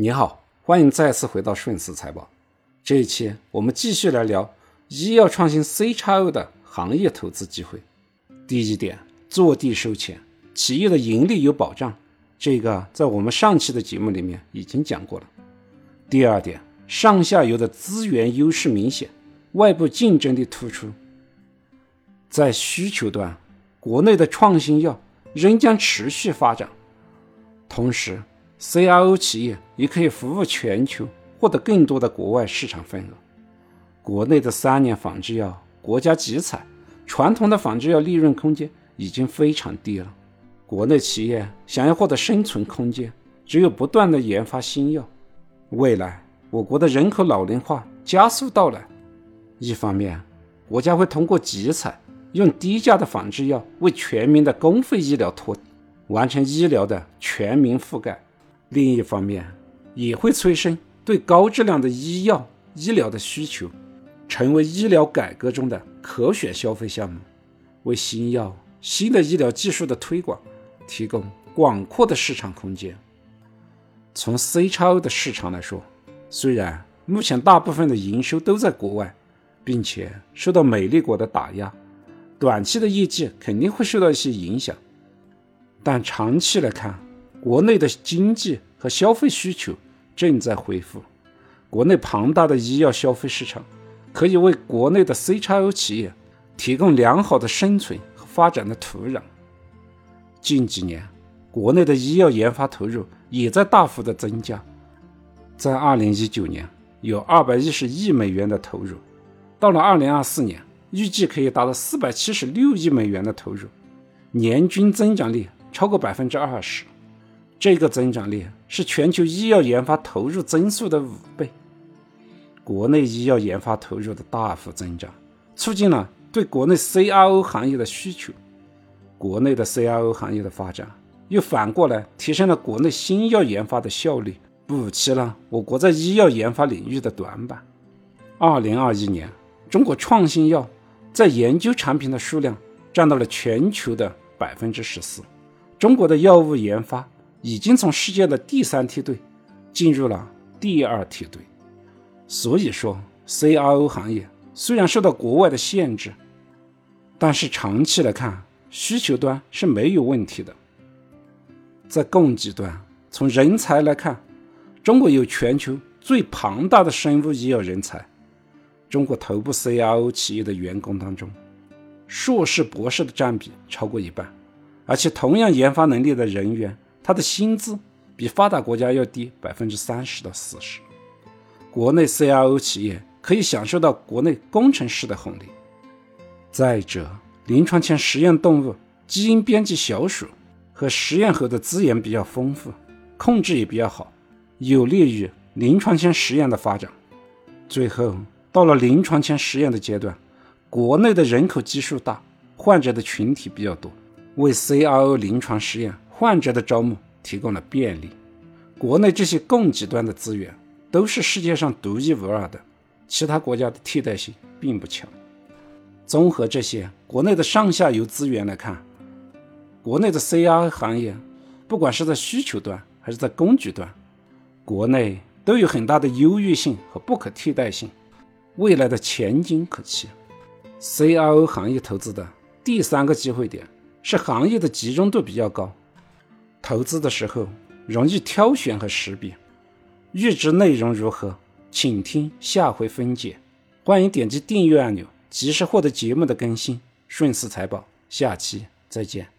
你好，欢迎再次回到顺思财报。这一期我们继续来聊医药创新 C 叉 O 的行业投资机会。第一点，坐地收钱，企业的盈利有保障，这个在我们上期的节目里面已经讲过了。第二点，上下游的资源优势明显，外部竞争力突出。在需求端，国内的创新药仍将持续发展，同时。CRO 企业也可以服务全球，获得更多的国外市场份额。国内的三年仿制药国家集采，传统的仿制药利润空间已经非常低了。国内企业想要获得生存空间，只有不断的研发新药。未来，我国的人口老龄化加速到来，一方面，国家会通过集采，用低价的仿制药为全民的公费医疗托底，完成医疗的全民覆盖。另一方面，也会催生对高质量的医药医疗的需求，成为医疗改革中的可选消费项目，为新药、新的医疗技术的推广提供广阔的市场空间。从 C 超 O 的市场来说，虽然目前大部分的营收都在国外，并且受到美利国的打压，短期的业绩肯定会受到一些影响，但长期来看。国内的经济和消费需求正在恢复，国内庞大的医药消费市场可以为国内的 C 叉 O 企业提供良好的生存和发展的土壤。近几年，国内的医药研发投入也在大幅的增加，在2019年有210亿美元的投入，到了2024年，预计可以达到476亿美元的投入，年均增长率超过百分之二十。这个增长率是全球医药研发投入增速的五倍。国内医药研发投入的大幅增长，促进了对国内 CRO 行业的需求。国内的 CRO 行业的发展，又反过来提升了国内新药研发的效率，补齐了我国在医药研发领域的短板。二零二一年，中国创新药在研究产品的数量占到了全球的百分之十四。中国的药物研发。已经从世界的第三梯队进入了第二梯队，所以说 CRO 行业虽然受到国外的限制，但是长期来看，需求端是没有问题的。在供给端，从人才来看，中国有全球最庞大的生物医药人才。中国头部 CRO 企业的员工当中，硕士、博士的占比超过一半，而且同样研发能力的人员。他的薪资比发达国家要低百分之三十到四十，国内 CRO 企业可以享受到国内工程师的红利。再者，临床前实验动物基因编辑小鼠和实验后的资源比较丰富，控制也比较好，有利于临床前实验的发展。最后，到了临床前实验的阶段，国内的人口基数大，患者的群体比较多，为 CRO 临床实验。患者的招募提供了便利，国内这些供给端的资源都是世界上独一无二的，其他国家的替代性并不强。综合这些国内的上下游资源来看，国内的 CR 行业，不管是在需求端还是在供给端，国内都有很大的优越性和不可替代性，未来的前景可期。CRO 行业投资的第三个机会点是行业的集中度比较高。投资的时候容易挑选和识别，预知内容如何，请听下回分解。欢迎点击订阅按钮，及时获得节目的更新。顺思财宝，下期再见。